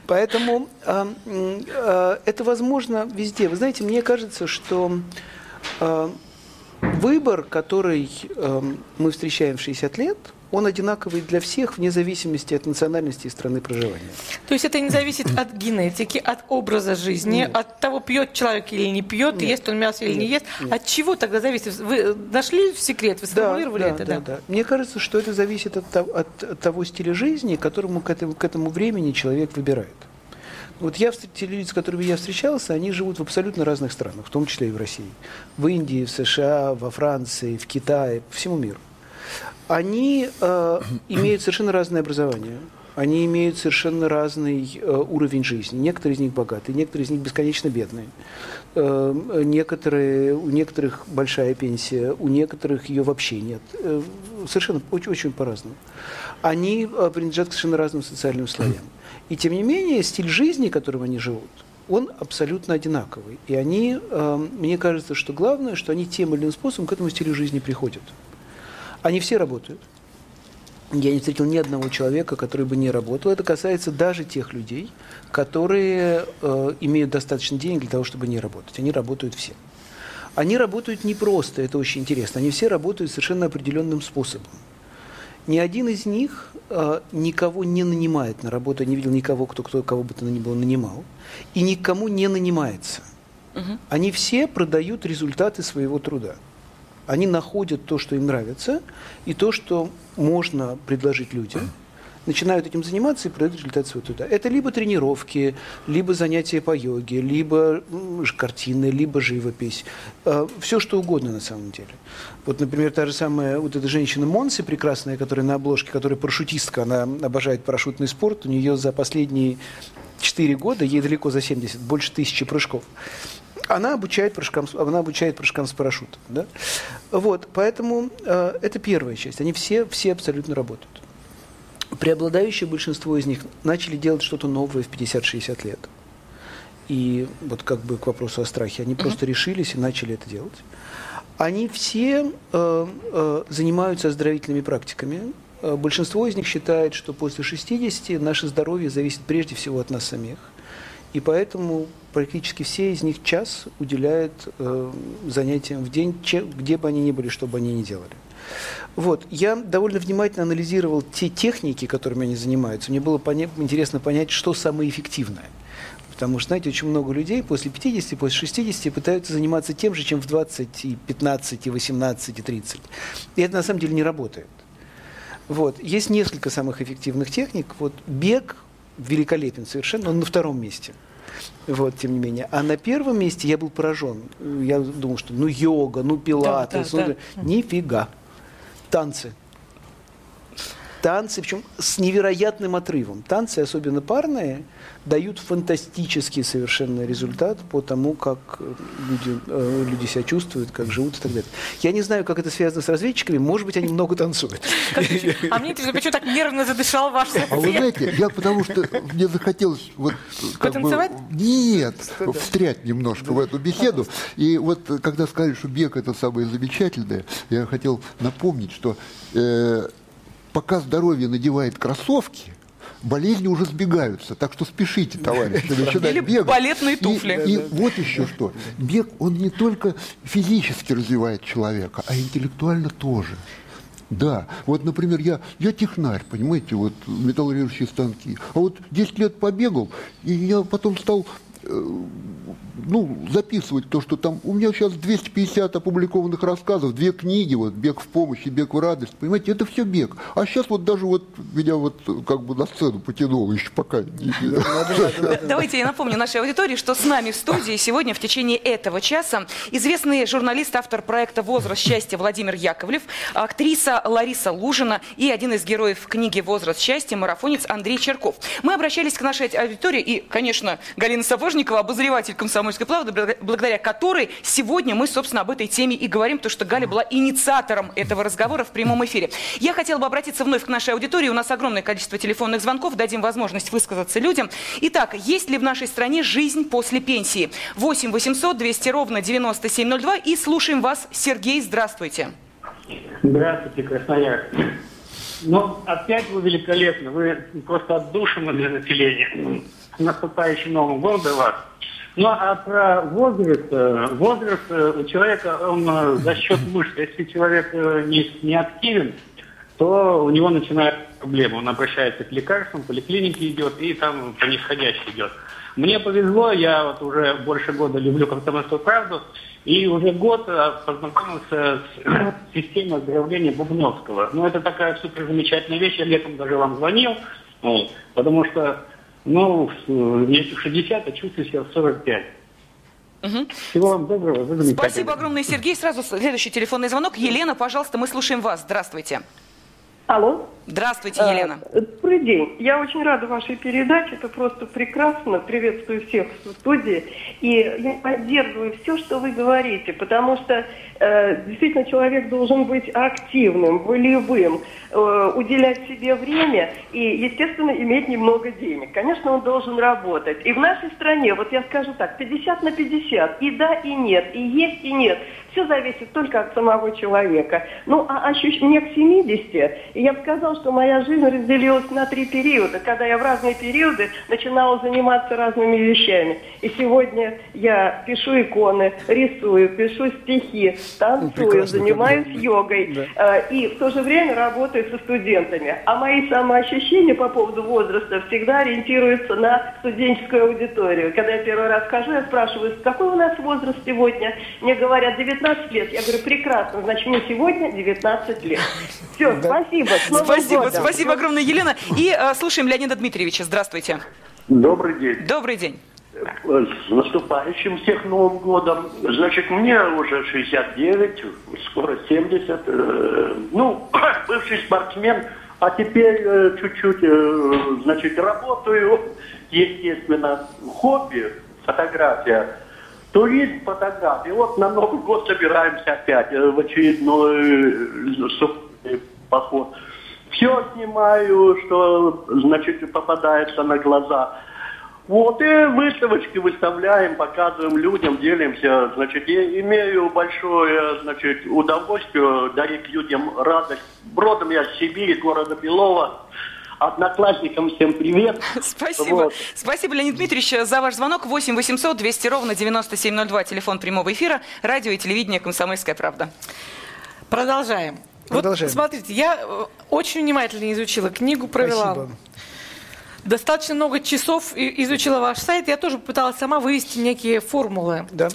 Поэтому м, а, это возможно везде. Вы знаете, мне кажется, что а, выбор, который эм, мы встречаем в 60 лет, он одинаковый для всех, вне зависимости от национальности и страны проживания. То есть это не зависит от генетики, от образа жизни, нет. от того, пьет человек или не пьет, нет. ест он мясо или нет. не ест. Нет. От чего тогда зависит? Вы нашли секрет, вы сформулировали да, это? Да, да, да. Мне кажется, что это зависит от, от того стиля жизни, которому к этому, к этому времени человек выбирает. Вот я, те люди, с которыми я встречался, они живут в абсолютно разных странах, в том числе и в России. В Индии, в США, во Франции, в Китае, по всему миру. Они э, имеют совершенно разное образование. Они имеют совершенно разный э, уровень жизни. Некоторые из них богатые, некоторые из них бесконечно бедные. Э, некоторые, у некоторых большая пенсия, у некоторых ее вообще нет. Э, совершенно очень, очень по-разному. Они э, принадлежат к совершенно разным социальным слоям. И тем не менее, стиль жизни, которым они живут, он абсолютно одинаковый. И они, э, мне кажется, что главное, что они тем или иным способом к этому стилю жизни приходят. Они все работают. Я не встретил ни одного человека, который бы не работал. Это касается даже тех людей, которые э, имеют достаточно денег для того, чтобы не работать. Они работают все. Они работают не просто, это очень интересно. Они все работают совершенно определенным способом. Ни один из них э, никого не нанимает на работу. Я не видел никого, кто, кто кого бы то ни было нанимал. И никому не нанимается. Угу. Они все продают результаты своего труда. Они находят то, что им нравится, и то, что можно предложить людям – начинают этим заниматься и продают результат своего труда. Это либо тренировки, либо занятия по йоге, либо картины, либо живопись. Э, Все, что угодно на самом деле. Вот, например, та же самая вот эта женщина Монси прекрасная, которая на обложке, которая парашютистка, она обожает парашютный спорт, у нее за последние 4 года, ей далеко за 70, больше тысячи прыжков она обучает прыжкам, она обучает прыжкам с парашютом. Да? Вот, поэтому э, это первая часть. Они все, все абсолютно работают преобладающее большинство из них начали делать что-то новое в 50-60 лет. И вот как бы к вопросу о страхе, они uh-huh. просто решились и начали это делать. Они все э, э, занимаются оздоровительными практиками. Э, большинство из них считает, что после 60 наше здоровье зависит прежде всего от нас самих. И поэтому практически все из них час уделяют э, занятиям в день, че, где бы они ни были, что бы они ни делали. Вот. Я довольно внимательно анализировал те техники, которыми они занимаются. Мне было поня- интересно понять, что самое эффективное. Потому что, знаете, очень много людей после 50, после 60 пытаются заниматься тем же, чем в 20, и 15, и 18, и 30. И это на самом деле не работает. Вот. Есть несколько самых эффективных техник. Вот бег великолепен совершенно, он на втором месте. Вот, тем не менее. А на первом месте я был поражен. Я думал, что ну йога, ну пилатес, да, да, ну, да. нифига танцы. Танцы, причем с невероятным отрывом. Танцы, особенно парные, дают фантастический совершенно результат по тому, как люди, э, люди себя чувствуют, как живут и так далее. Я не знаю, как это связано с разведчиками, может быть, они много танцуют. А мне интересно, почему так нервно задышал ваш А вы знаете, я потому что мне захотелось вот Потанцевать? Нет, встрять немножко в эту беседу. И вот когда сказали, что бег это самое замечательное, я хотел напомнить, что э, пока здоровье надевает кроссовки, болезни уже сбегаются. Так что спешите, товарищи, начинать Или бегать. балетные туфли. И, и вот еще что. Бег, он не только физически развивает человека, а интеллектуально тоже. Да, вот, например, я, я технарь, понимаете, вот металлургические станки. А вот 10 лет побегал, и я потом стал ну, записывать то, что там... У меня сейчас 250 опубликованных рассказов, две книги, вот «Бег в помощь» и «Бег в радость». Понимаете, это все бег. А сейчас вот даже вот меня вот как бы на сцену потянуло еще пока. Давайте я напомню нашей аудитории, что с нами в студии сегодня в течение этого часа известный журналист, автор проекта «Возраст счастья» Владимир Яковлев, актриса Лариса Лужина и один из героев книги «Возраст счастья» марафонец Андрей Черков. Мы обращались к нашей аудитории и, конечно, Галина Сапожникова, обозреватель комсомольского «Комсомольской правды», благодаря которой сегодня мы, собственно, об этой теме и говорим, то, что Галя была инициатором этого разговора в прямом эфире. Я хотела бы обратиться вновь к нашей аудитории. У нас огромное количество телефонных звонков. Дадим возможность высказаться людям. Итак, есть ли в нашей стране жизнь после пенсии? 8 800 200 ровно 9702. И слушаем вас. Сергей, здравствуйте. Здравствуйте, Красноярск. Ну, опять вы великолепны. Вы просто отдушины для населения. Наступающим Новым годом вас. Ну, а про возраст, э, возраст э, у человека, он э, за счет мышц, если человек не, не активен, то у него начинают проблемы. Он обращается к лекарствам, в поликлинике идет, и там по нисходящей идет. Мне повезло, я вот уже больше года люблю комсомольскую правду, и уже год познакомился с системой оздоровления Бубновского. Ну, это такая супер замечательная вещь, я летом даже вам звонил, вот, потому что, ну, мне 60, а чувствую себя в 45. Мгм. Всего вам доброго, вы. Спасибо огромное, Сергей. Сразу следующий телефонный звонок. Елена, пожалуйста, мы слушаем вас. Здравствуйте. Алло. Здравствуйте, Елена. А, Добрый день. Я очень рада вашей передаче. Это просто прекрасно. Приветствую всех в студии. И я поддерживаю все, что вы говорите, потому что э, действительно человек должен быть активным, волевым, э, уделять себе время и, естественно, иметь немного денег. Конечно, он должен работать. И в нашей стране, вот я скажу так, 50 на 50, и да, и нет, и есть, и нет. Все зависит только от самого человека. Ну, а ощущ- мне к 70, и я бы сказала, что моя жизнь разделилась на три периода, когда я в разные периоды начинала заниматься разными вещами. И сегодня я пишу иконы, рисую, пишу стихи, танцую, прекрасно, занимаюсь йогой. э, И в то же время работаю со студентами. А мои самоощущения по поводу возраста всегда ориентируются на студенческую аудиторию. Когда я первый раз хожу, я спрашиваю, какой у нас возраст сегодня? Мне говорят, 19 лет. Я говорю, прекрасно, значит, мне сегодня 19 лет. Все, спасибо. С Новым Спасибо, годом. спасибо огромное, Елена. И э, слушаем Леонида Дмитриевича. Здравствуйте. Добрый день. Добрый день. С наступающим всех Новым годом. Значит, мне уже 69, скоро 70. э, Ну, бывший спортсмен, а теперь э, чуть-чуть, э, значит, работаю. Естественно, хобби, фотография. Туризм, фотография. Вот на Новый год собираемся опять в очередной поход. Все снимаю, что, значит, попадается на глаза. Вот, и выставочки выставляем, показываем людям, делимся. Значит, я имею большое, значит, удовольствие дарить людям радость. Бродом я с Сибири, города Белова. Одноклассникам всем привет. Спасибо. Вот. Спасибо, Леонид Дмитриевич, за ваш звонок. 8 800 200 ровно 9702, телефон прямого эфира, радио и телевидение «Комсомольская правда». Продолжаем. Продолжаем. Вот смотрите, я э, очень внимательно изучила книгу, провела Спасибо. достаточно много часов изучила ваш сайт. Я тоже пыталась сама вывести некие формулы. Да.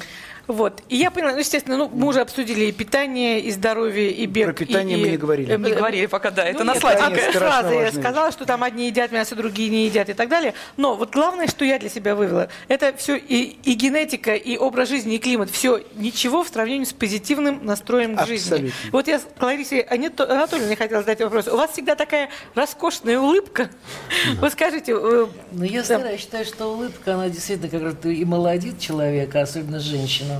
Вот. И я поняла, ну, естественно, ну, мы уже обсудили и питание, и здоровье, и бег. Про питание и- мы не говорили. э, Не говорили пока, да, это ну, на нет, слайде. а, Питание страшно фразы я сказала, что там одни едят мясо, другие не едят и так далее. Но вот главное, что я для себя вывела, это все и, и генетика, и образ жизни, и климат. Все ничего в сравнении с позитивным настроем к жизни. Абсолютно. Вот я с Ларисе Анато- Анатольевне хотела задать вопрос. У вас всегда такая роскошная улыбка. Вы скажите, э, Ну, я Да. стараюсь считаю, что улыбка, она действительно как раз и молодит человека, особенно женщину.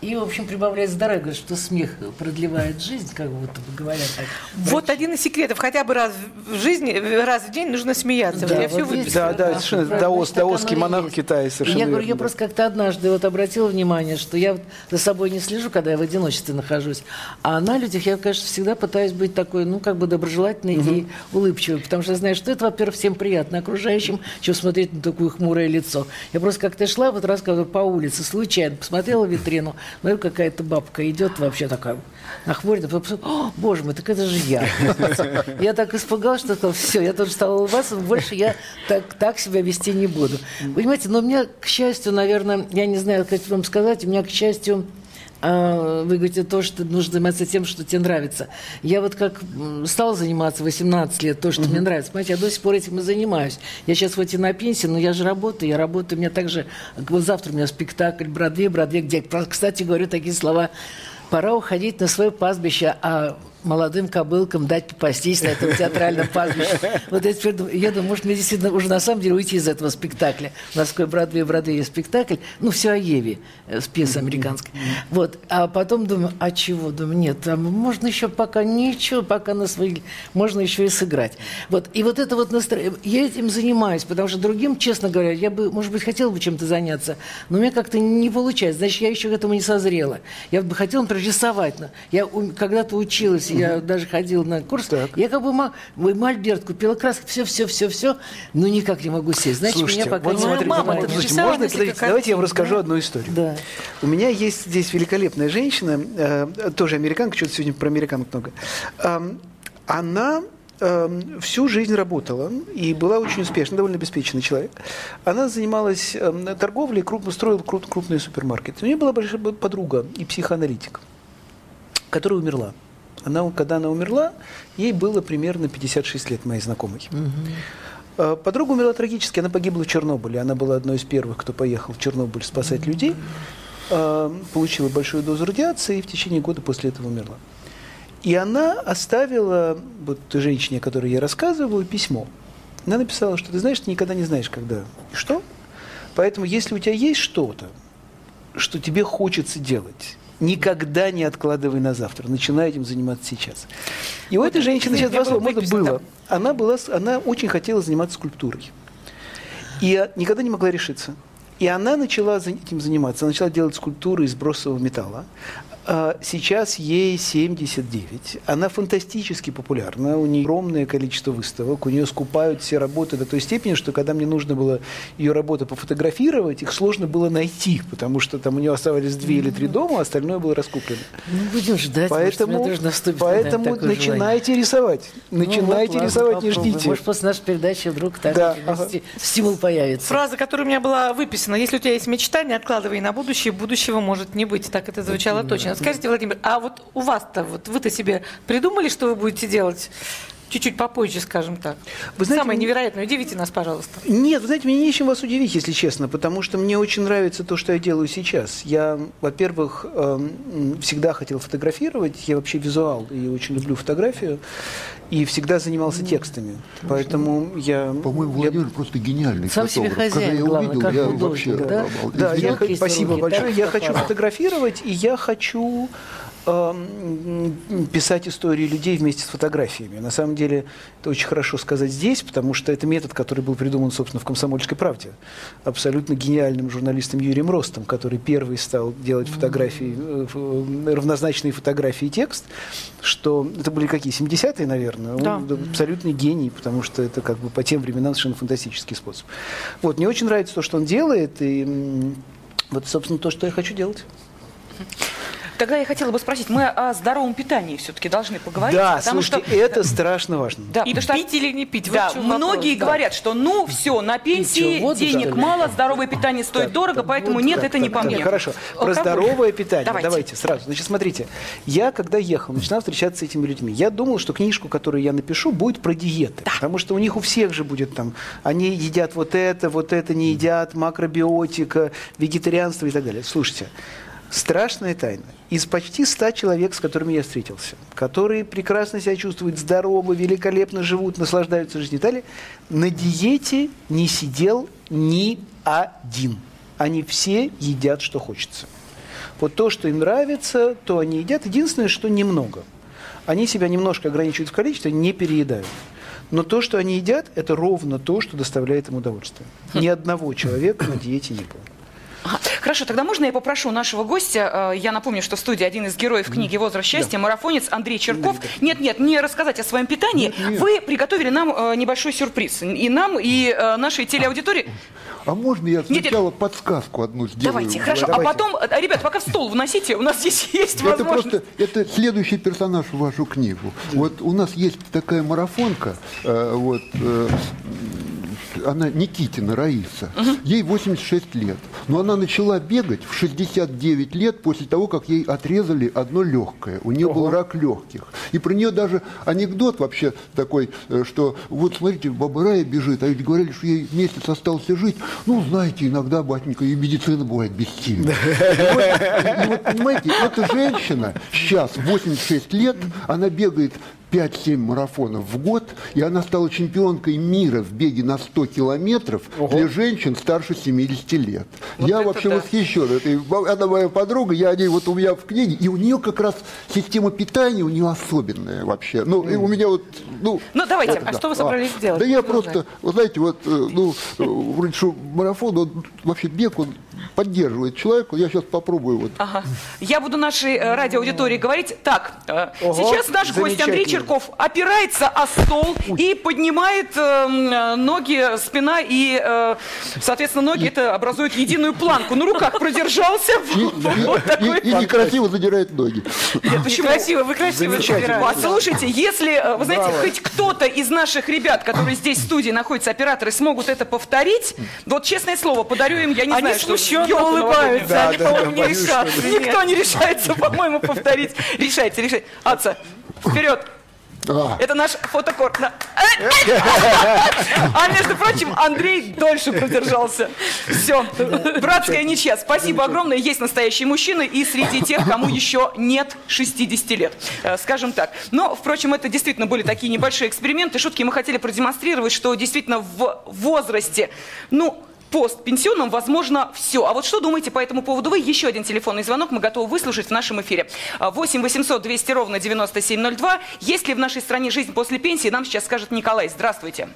И, в общем, прибавляет здоровье. Что смех продлевает жизнь, как будто бы говорят так. вот один из секретов. Хотя бы раз в жизни, раз в день нужно смеяться. Вот Да, я все вот есть Да, да, такая совершенно. правда, Даос- даосский монах. Китая, И совершенно Я говорю, верно, я да. просто как-то однажды вот обратила внимание, что я вот за собой не слежу, когда я в одиночестве нахожусь. А на людях я, конечно, всегда пытаюсь быть такой, ну, как бы доброжелательной и улыбчивой. Потому что я знаю, что это, во-первых, всем приятно окружающим, чем смотреть на такое хмурое лицо. Я просто как-то шла, вот рассказываю, по улице, случайно, посмотрела в витрину, смотрю, какая-то бабка идет вообще такая, нахмурена, потом «О, боже мой, так это же я. Я так испугалась, что все, я тоже стала улыбаться, больше я так, так себя вести не буду. Понимаете, но у меня, к счастью, наверное, я не знаю, как вам сказать, у меня, к счастью, а, вы говорите то, что нужно заниматься тем, что тебе нравится. Я вот как стала заниматься 18 лет, то, что мне нравится, понимаете, я до сих пор этим и занимаюсь. Я сейчас хоть и на пенсии, но я же работаю, я работаю, у меня также, вот завтра у меня спектакль Бродвей, Бродвей, где, кстати, говорю такие слова, пора уходить на свое пастбище, а молодым кобылкам дать попастись на этом театральном пастбище. Вот я теперь думаю, я думаю, может, мне действительно уже на самом деле уйти из этого спектакля. У нас такой Бродвей, Бродвей есть спектакль, ну, все о Еве, э, с пьесой американской. Вот, а потом думаю, а чего? Думаю, нет, там можно еще пока ничего, пока на свои, можно еще и сыграть. Вот, и вот это вот настроение, я этим занимаюсь, потому что другим, честно говоря, я бы, может быть, хотела бы чем-то заняться, но у меня как-то не получается, значит, я еще к этому не созрела. Я бы хотела, например, рисовать. но Я когда-то училась, я даже ходила на курс, я как бы ма- ой, мольберт купила краски, все, все, все, все, но никак не могу сесть. Значит, Слушайте, меня пока вот смотрите, мама, вот, это нарисовала можно, давайте я вам расскажу да. одну историю. Да. У меня есть здесь великолепная женщина, э, тоже американка, что-то сегодня про американок много. Эм, Она э, всю жизнь работала и была очень успешна, довольно обеспеченный человек. Она занималась э, торговлей, крупно строила круп, крупные супермаркеты. У нее была большая подруга и психоаналитик, которая умерла. Она, когда она умерла, ей было примерно 56 лет, моей знакомой. Э, Подруга умерла трагически, она погибла в Чернобыле. Она была одной из первых, кто поехал в Чернобыль спасать людей. Э, Получила большую дозу радиации и в течение года после этого умерла. И она оставила вот женщине, о которой я рассказываю, письмо. Она написала, что ты знаешь, ты никогда не знаешь, когда и что. Поэтому, если у тебя есть что-то, что тебе хочется делать, никогда не откладывай на завтра. Начинай этим заниматься сейчас. И у этой женщины сейчас два слова. Можно было. Она, была, она очень хотела заниматься скульптурой. И а, никогда не могла решиться. И она начала этим заниматься. Она начала делать скульптуры из бросового металла. А Сейчас ей 79. Она фантастически популярна. У нее огромное количество выставок. У нее скупают все работы до той степени, что когда мне нужно было ее работы пофотографировать, их сложно было найти, потому что там у нее оставались две или три дома, а остальное было раскуплено. Ну, будем ждать, может, Поэтому, тоже наступит поэтому наверное, начинайте рисовать. желание. Ну, Начинайте вот, ладно, рисовать, не попробуем. ждите. Может, после нашей передачи вдруг так Да, да, ага. стимул появится. Фраза, которая у меня была выписана, если у тебя есть мечта, не откладывай на будущее, будущего может не быть. Так это звучало точно. Скажите, Владимир, а вот у вас-то, вот вы-то себе придумали, что вы будете делать чуть-чуть попозже, скажем так? Вы знаете, Самое невероятное, удивите нас, пожалуйста. Нет, вы знаете, мне нечем вас удивить, если честно, потому что мне очень нравится то, что я делаю сейчас. Я, во-первых, эм, всегда хотел фотографировать, я вообще визуал и очень люблю фотографию, и всегда занимался текстами. Поэтому я... По-моему, я- Владимир просто гениальный Сам себе фотограф. хозяин, Когда я главное, увидел, как я художник, вообще да? обалдел. Да, я, спасибо руки, большое. да, Я хочу фотографировать, и я хочу писать истории людей вместе с фотографиями. На самом деле, это очень хорошо сказать здесь, потому что это метод, который был придуман, собственно, в «Комсомольской правде». Абсолютно гениальным журналистом Юрием Ростом, который первый стал делать фотографии, э, э, равнозначные фотографии и текст, что это были какие, 70-е, наверное? Он Да. абсолютный гений, потому что это как бы по тем временам совершенно фантастический способ. Вот, мне очень нравится то, что он делает, и вот, собственно, то, что я хочу делать. Тогда я хотела бы спросить, мы о здоровом питании все-таки должны поговорить. да, потому слушайте, что... это страшно важно. Да, И что- пить или не пить? Вот Да, в чем вопрос, многие да. говорят, что ну все, на пенсии что, воду, денег ли? мало, здоровое питание стоит дорого, поэтому нет, это не по Так, мне. Хорошо. Про Алкоголь. здоровое питание. Давайте. Давайте. сразу. Значит, смотрите. Я, когда ехал, начинал встречаться с этими людьми. Я думал, что книжку, которую я напишу, будет про диеты. Потому что у них у всех же будет там, они едят вот это, вот это не едят, макробиотика, вегетарианство и так далее. Слушайте, страшная тайна. Из почти 100 человек, с которыми я встретился, которые прекрасно себя чувствуют, здоровы, великолепно живут, наслаждаются жизнью и далее, на диете не сидел ни один. Они все едят, что хочется. Вот то, что им нравится, то они едят. Единственное, что немного. Они себя немножко ограничивают в количестве, не переедают. Но то, что они едят, это ровно то, что доставляет им удовольствие. Ни одного человека на диете не было. Ага. Хорошо, тогда можно я попрошу нашего гостя, э, я напомню, что в студии один из героев книги «Возраст счастья», марафонец Андрей Черков. Нет, нет, не рассказать о своем питании. Вы приготовили нам э, небольшой сюрприз. И нам, и э, нашей телеаудитории. А можно я Нет, нет. сначала подсказку одну сделаю? Давайте, хорошо. А давайте. потом, э, ребят, пока в стол вносите, у нас здесь есть Это возможность. просто это следующий персонаж в вашу книгу. Вот у нас есть такая марафонка, вот она Никитина Раиса. Ей 86 лет, но она начала бегать в 69 лет после того, как ей отрезали одно легкое. У нее был рак легких. И про нее даже анекдот вообще такой, э, что вот смотрите, баба Рая бежит, а ведь говорили, что ей месяц остался жить. Ну, знаете, иногда, батенька, и медицина бывает бессильна. И вот, понимаете, эта женщина сейчас, 86 лет, она бегает 5-7 марафонов в год, и она стала чемпионкой мира в беге на 100 километров для женщин старше 70 лет. я это вообще да. восхищен. этой- она моя подруга, я о ней вот у меня в книге, и у нее как раз система питания у нее особенная вообще. Ну, и у меня вот, ну... Ну, давайте, это а да. что вы собрались сделать? Да я просто, вы знаете, вот, э, ну, э, вроде что марафон, он вообще бег, он поддерживает человека. Я сейчас попробую вот. Ага. Я буду нашей э, радиоаудитории говорить. Так, э, Ого, сейчас наш гость Андрей. Черков опирается о стол и поднимает э, м, э, ноги, спина и, э, соответственно, ноги это образуют единую планку. На руках продержался. И, и- и некрасиво задирает ноги. Нет, почему? Красиво, вы красиво Замечательно. собираете. Послушайте, если, э, вы знаете, хоть кто-то из наших ребят, которые здесь в студии находятся, операторы, смогут это повторить, вот честное слово, подарю им, я не знаю, что смущенно ёлку улыбаются, Да, они, да, по-моему, не решатся. Никто не решается, по-моему, повторить. Решайте, решайте. Аца, вперед. А, Это наш фотокорт. На- А между прочим, Андрей дольше продержался. Все. Братская ничья. Спасибо огромное. Есть настоящие мужчины и среди тех, кому еще нет 60 лет. Э, Скажем так. Но, впрочем, это действительно были такие небольшие эксперименты, шутки. Мы хотели продемонстрировать, что действительно в возрасте, ну, постпенсионном возможно все. А вот что думаете по этому поводу вы? Еще один телефонный звонок мы готовы выслушать в нашем эфире. А, 8 800 200 ровно 9702. Есть ли в нашей стране жизнь после пенсии, нам сейчас скажет Николай. Здравствуйте.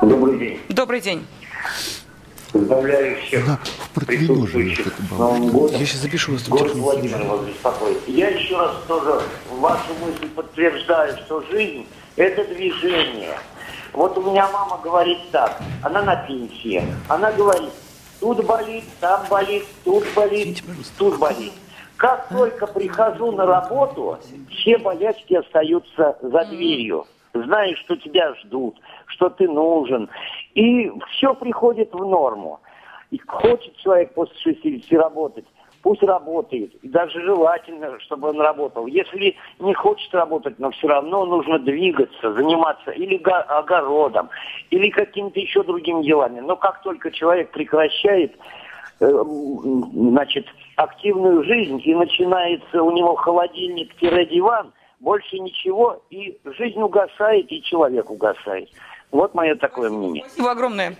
Добрый день. Добрый день. Поздравляю всех Да, присутствующих это с было. Новым годом. Я сейчас запишу вас. Город Владимир вас беспокоит. Я еще раз тоже вашу мысль подтверждаю, что жизнь – это движение. Вот у меня мама говорит так, она на пенсии, она говорит, тут болит, там болит, тут болит, тут болит. Как только прихожу на работу, все болячки остаются за дверью. Знаешь, что тебя ждут, что ты нужен. И все приходит в норму. И хочет человек после 60 работать, пусть работает. И даже желательно, чтобы он работал. Если не хочет работать, но все равно нужно двигаться, заниматься или го- огородом, или какими-то еще другими делами. Но как только человек прекращает э, значит, активную жизнь и начинается у него холодильник-диван, больше ничего, и жизнь угасает, и человек угасает. Вот мое такое мнение. Спасибо огромное.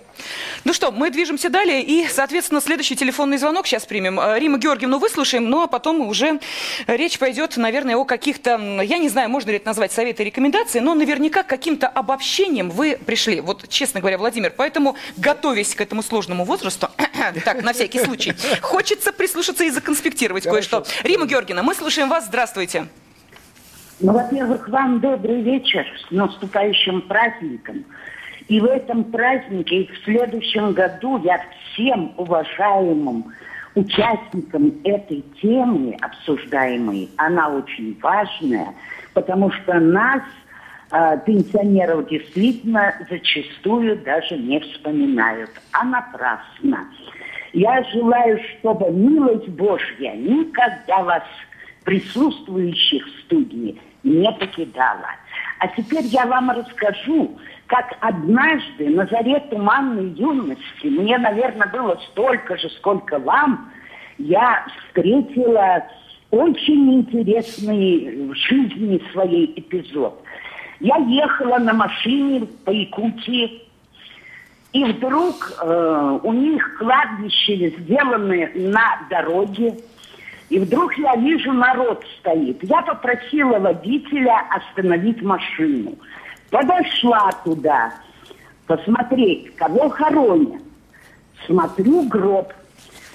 Ну что, мы движемся далее, и, соответственно, следующий телефонный звонок сейчас примем. Э, Рима Георгиевну выслушаем, ну а потом уже речь пойдет, наверное, о каких-то, я не знаю, можно ли это назвать советы и рекомендации, но наверняка к каким-то обобщением вы пришли. Вот, честно говоря, Владимир, поэтому, готовясь к этому сложному возрасту, так, на всякий случай, хочется прислушаться и законспектировать кое-что. Рима Георгиевна, мы слушаем вас, здравствуйте. Ну, во-первых, вам добрый вечер с наступающим праздником. И в этом празднике, и в следующем году я всем уважаемым участникам этой темы обсуждаемой, она очень важная, потому что нас, э, пенсионеров, действительно зачастую даже не вспоминают, а напрасно. Я желаю, чтобы милость Божья никогда вас, присутствующих в студии, не покидала. А теперь я вам расскажу, как однажды на заре туманной юности, мне, наверное, было столько же, сколько вам, я встретила очень интересный в жизни своей эпизод. Я ехала на машине по Якутии, и вдруг э, у них кладбище сделаны на дороге, и вдруг я вижу, народ стоит. Я попросила водителя остановить машину. Подошла туда, посмотреть, кого хоронят. Смотрю гроб.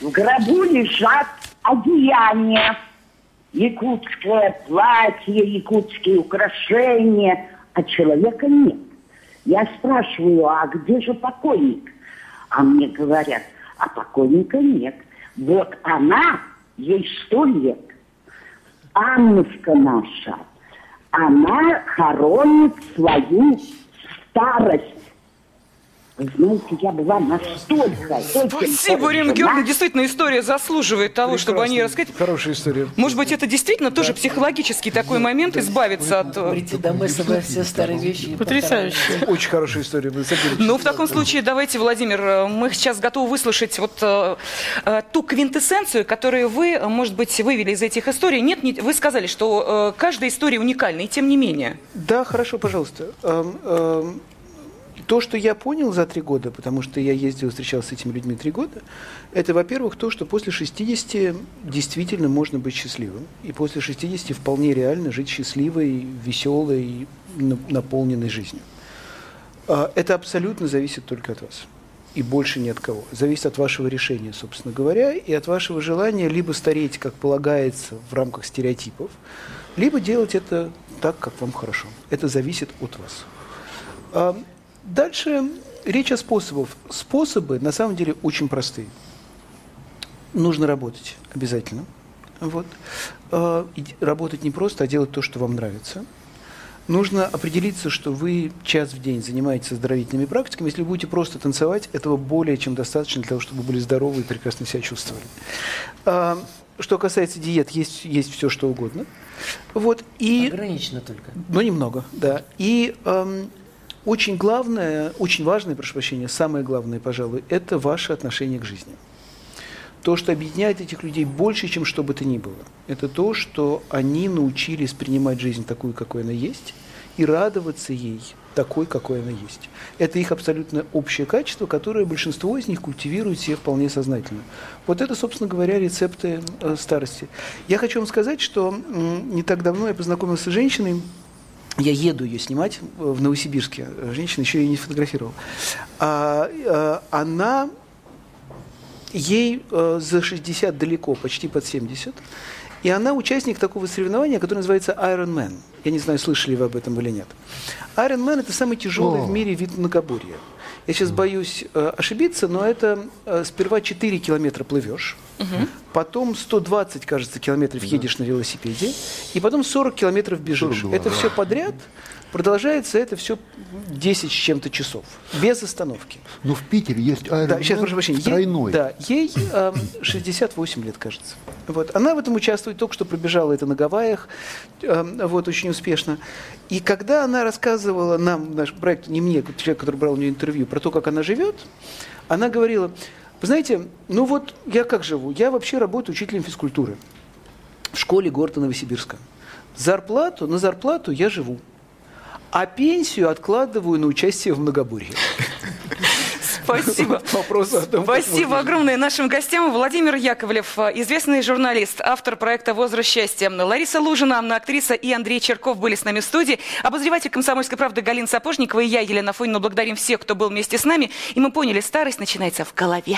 В гробу лежат одеяния. Якутское платье, якутские украшения, а человека нет. Я спрашиваю, а где же покойник? А мне говорят, а покойника нет. Вот она, ей сто лет. Аннушка наша, она хоронит свою старость. Знаете, я была настолько... Спасибо, поражена. Георгиевна. Действительно, история заслуживает того, чтобы они рассказать. Хорошая история. Может быть, это действительно тоже психологический такой момент, избавиться от... э, Прийти домой, собрать все старые вещи. Потрясающе. Очень хорошая история. Ну, в таком случае, давайте, Владимир, э, мы сейчас готовы выслушать вот э, э, ту квинтэссенцию, которую вы, может быть, вывели из этих историй. Нет, не- вы сказали, что э, каждая история уникальна, и тем не менее. Да, хорошо, пожалуйста. Эм, эм, То, что я понял за три года, потому что я ездил, встречался с этими людьми три года, это, во-первых, то, что после 60 действительно можно быть счастливым. И после 60 вполне реально жить счастливой, веселой, на- наполненной жизнью. А, Это абсолютно зависит только от вас. и больше ни от кого. Зависит от вашего решения, собственно говоря, и от вашего желания либо стареть, как полагается, в рамках стереотипов, либо делать это так, как вам хорошо. Это зависит от вас. Дальше речь о способах. Способы на самом деле очень простые. Нужно работать обязательно. Вот. А, работать не просто, а делать то, что вам нравится – нужно определиться, что вы час в день занимаетесь оздоровительными практиками. Если вы будете просто танцевать, этого более чем достаточно для того, чтобы вы были здоровы и прекрасно себя чувствовали. А, что касается диет, есть, есть все, что угодно. Вот, и, Ограничено только. Но немного, да. И эм, очень главное, очень важное, прошу прощения, самое главное, пожалуй, это ваше отношение к жизни. То, что объединяет этих людей больше, чем что бы то ни было, это то, что они научились принимать жизнь такую, какой она есть, и радоваться ей такой, какой она есть. Это их абсолютно общее качество, которое большинство из них культивирует себе вполне сознательно. Вот это, собственно говоря, рецепты э, старости. Я хочу вам сказать, что э, не так давно я познакомился с женщиной, я еду ее снимать в Новосибирске. Женщина еще и не фотографировала. А, а, она ей э, за 60 далеко, почти под 70. И она участник такого соревнования, которое называется Iron Man. Я не знаю, слышали вы об этом или нет. Iron Man – это самый тяжелый О. в мире вид многоборья. Я сейчас боюсь э, ошибиться, но это э, сперва 4 километра плывешь, угу. Потом 120, кажется, километров да. едешь на велосипеде, и потом 40 километров бежишь. Это все подряд Продолжается это все 10 с чем-то часов, без остановки. Но в Питере есть аэропорт да, сейчас, прошу прощения, тройной. Ей, да, ей э, 68 лет, кажется. Вот. Она в этом участвует, только что пробежала это на Гавайях, э, вот, очень успешно. И когда она рассказывала нам, наш проект, не мне, человек, который брал у нее интервью, про то, как она живет, она говорила, вы знаете, ну вот я как живу? Я вообще работаю учителем физкультуры в школе города Новосибирска. Зарплату, на зарплату я живу а пенсию откладываю на участие в многоборье. Спасибо. Вопрос о том, Спасибо огромное нашим гостям. Владимир Яковлев, известный журналист, автор проекта «Возраст счастья». Лариса Лужина, актриса и Андрей Черков были с нами в студии. Обозреватель «Комсомольской правды» Галина Сапожникова и я, Елена Фонина, благодарим всех, кто был вместе с нами. И мы поняли, старость начинается в голове.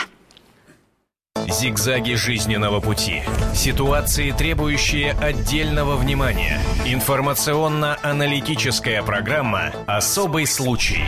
Зигзаги жизненного пути. Ситуации, требующие отдельного внимания. Информационно-аналитическая программа «Особый случай».